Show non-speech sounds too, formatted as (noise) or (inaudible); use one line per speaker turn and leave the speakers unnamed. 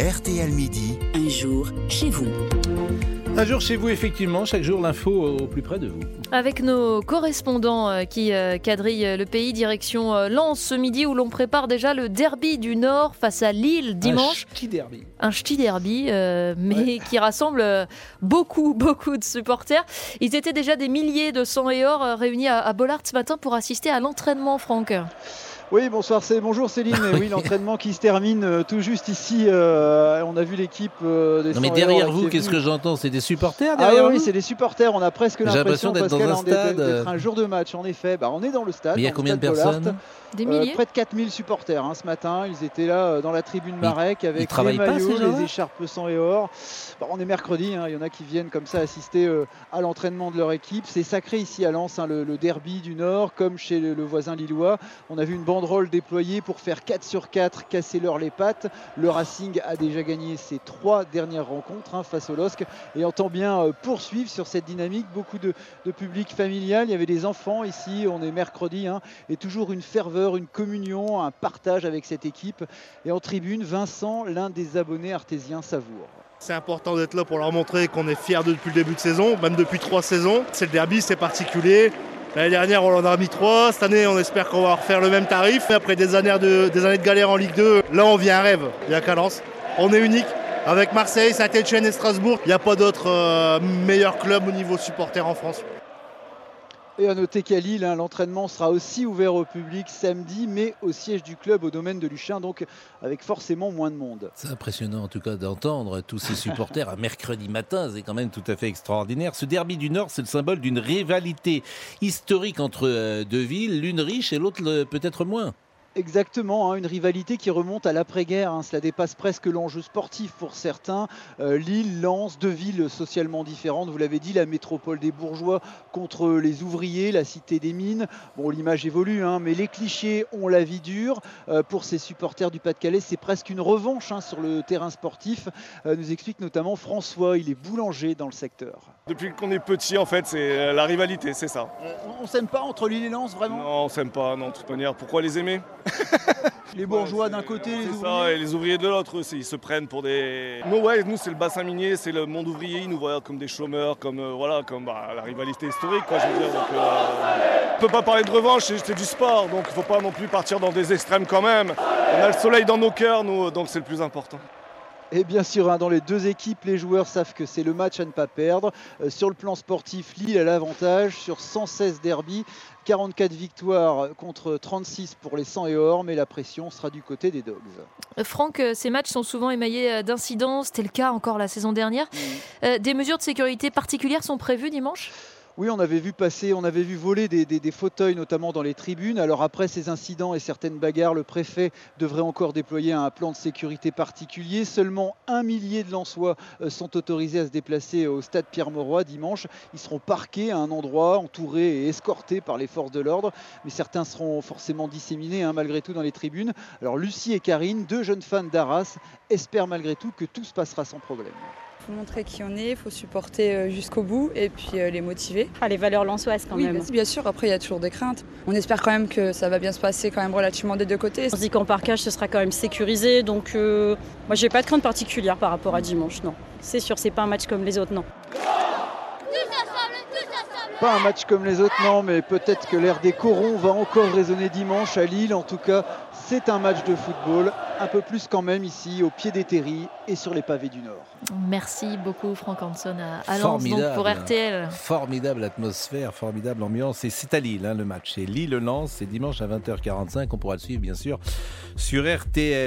RTL Midi.
Un jour chez vous.
Un jour chez vous, effectivement, chaque jour l'info au plus près de vous.
Avec nos correspondants euh, qui euh, quadrillent le pays, direction euh, Lens ce midi où l'on prépare déjà le derby du Nord face à Lille dimanche.
Un ch'ti derby.
Un ch'ti derby, euh, mais qui rassemble euh, beaucoup, (laughs) beaucoup de supporters. Ils étaient déjà des milliers de sang et or euh, réunis à, à Bollard ce matin pour assister à l'entraînement, Franck.
Oui, bonsoir, c'est bonjour Céline. Et (laughs) oui, l'entraînement qui se termine euh, tout juste ici. euh, on a vu l'équipe euh, des
Non mais
100
derrière vous,
est
qu'est-ce que j'entends? C'est des supporters
Ah oui,
derrière
oui,
vous?
c'est des supporters. On a presque
l'impression d'être dans un stade,
d'être un jour de match. En effet, bah, on est dans le stade.
Mais il y a combien de personnes?
Des
Euh,
milliers
près de 4000 supporters hein, ce matin. Ils étaient là euh, dans la tribune Marek avec les maillots, les écharpes sang et or. Bah, on est mercredi. hein, Il y en a qui viennent comme ça assister euh, à l'entraînement de leur équipe. C'est sacré ici à Lens, hein, le, le derby du Nord, comme chez le, le voisin lillois. On a vu une banderole déployée pour faire 4 sur 4, casser leur les pattes. Le Racing a déjà gagné ses trois dernières rencontres hein, face au LOSC et entend bien euh, poursuivre sur cette dynamique. Beaucoup de, public familial. Il y avait des enfants ici. On est mercredi. hein, et toujours une ferveur, une communion, un partage avec cette équipe. Et en tribune, Vincent, l'un des abonnés artésiens, savoure.
C'est important d'être là pour leur montrer qu'on est fiers depuis le début de saison, même depuis trois saisons. C'est le derby, c'est particulier. L'année dernière, on en a mis trois. Cette année, on espère qu'on va refaire le même tarif. Après des années de, des galère en Ligue 2, là, on vit un rêve. Il y a qu'à Lens. On est unique. Avec Marseille, Saint-Etienne et Strasbourg, il n'y a pas d'autre euh, meilleur club au niveau supporter en France.
Et à noter qu'à Lille, hein, l'entraînement sera aussi ouvert au public samedi, mais au siège du club, au domaine de Luchin, donc avec forcément moins de monde.
C'est impressionnant en tout cas d'entendre tous ces supporters un mercredi matin, c'est quand même tout à fait extraordinaire. Ce derby du Nord, c'est le symbole d'une rivalité historique entre euh, deux villes, l'une riche et l'autre peut-être moins.
Exactement, hein, une rivalité qui remonte à l'après-guerre. hein, cela dépasse presque l'enjeu sportif pour certains. Euh, Lille, Lens, deux villes socialement différentes. Vous l'avez dit, la métropole des bourgeois contre les ouvriers, la cité des mines. Bon, l'image évolue, hein, mais les clichés ont la vie dure. Euh, pour ces supporters du Pas-de-Calais, c'est presque une revanche hein, sur le terrain sportif. Euh, nous explique notamment François, il est boulanger dans le secteur.
Depuis qu'on est petit, en fait, c'est la rivalité, c'est ça.
on s'aime pas entre Lille et Lens, vraiment?
Non, on s'aime pas, non, de toute manière. Pourquoi les aimer? (laughs)
Les bourgeois
Ouais,
d'un côté, les ouvriers.
ça, et les ouvriers de l'autre aussi, ils se prennent pour des. Nous, ouais, nous, c'est le bassin minier, c'est le monde ouvrier, ils nous voient comme des chômeurs, comme, euh, voilà, comme bah, la rivalité historique, quoi, je veux dire. Donc, euh, on peut pas parler de revanche, c'est c'est du sport, donc il faut pas non plus partir dans des extrêmes quand même. On a le soleil dans nos cœurs, nous, donc c'est le plus important.
Et bien sûr, hein, dans les deux équipes, les joueurs savent que c'est le match à ne pas perdre. Euh, sur le plan sportif, Lille a l'avantage sur 116 derbies, 44 victoires contre 36 pour les 100 et or, mais la pression sera du côté des Dogs.
Euh, Franck, euh, ces matchs sont souvent émaillés d'incidents. C'était le cas encore la saison dernière. Euh, des mesures de sécurité particulières sont prévues dimanche?
Oui, on avait vu passer, on avait vu voler des, fauteuils, notamment dans les tribunes. Alors après ces incidents et certaines bagarres, le préfet devrait encore déployer un plan de sécurité particulier. Seulement un millier de Lensois euh, sont autorisés à se déplacer au stade Pierre-Mauroy dimanche. Ils seront parqués à un endroit, entourés et escortés par les forces de l'ordre. Mais certains seront forcément disséminés hein, malgré tout dans les tribunes. Alors Lucie et Karine, deux jeunes fans d'Arras, espèrent malgré tout que tout se passera sans problème.
Il faut montrer qui on est, il faut supporter euh, jusqu'au bout et puis euh, les motiver.
Ah, les valeurs lançoises quand
oui,
même.
bien sûr, après il y a toujours des craintes. On espère quand même que ça va bien se passer quand même relativement des deux côtés.
On se dit qu'en parcage, ce sera quand même sécurisé, donc euh, moi j'ai pas de crainte particulière par rapport à dimanche, non. C'est sûr, c'est pas un match comme les autres, non.
Pas un match comme les autres, non, mais peut-être que l'air des corons va encore résonner dimanche à Lille. En tout cas, c'est un match de football, un peu plus quand même ici, au pied des terris et sur les pavés du Nord.
Merci beaucoup, Franck Hanson, à, Lens, donc pour RTL.
Formidable atmosphère, formidable ambiance. Et c'est à Lille hein, le match. C'est Lille-Lens, c'est dimanche à 20h45. On pourra le suivre bien sûr sur RTL.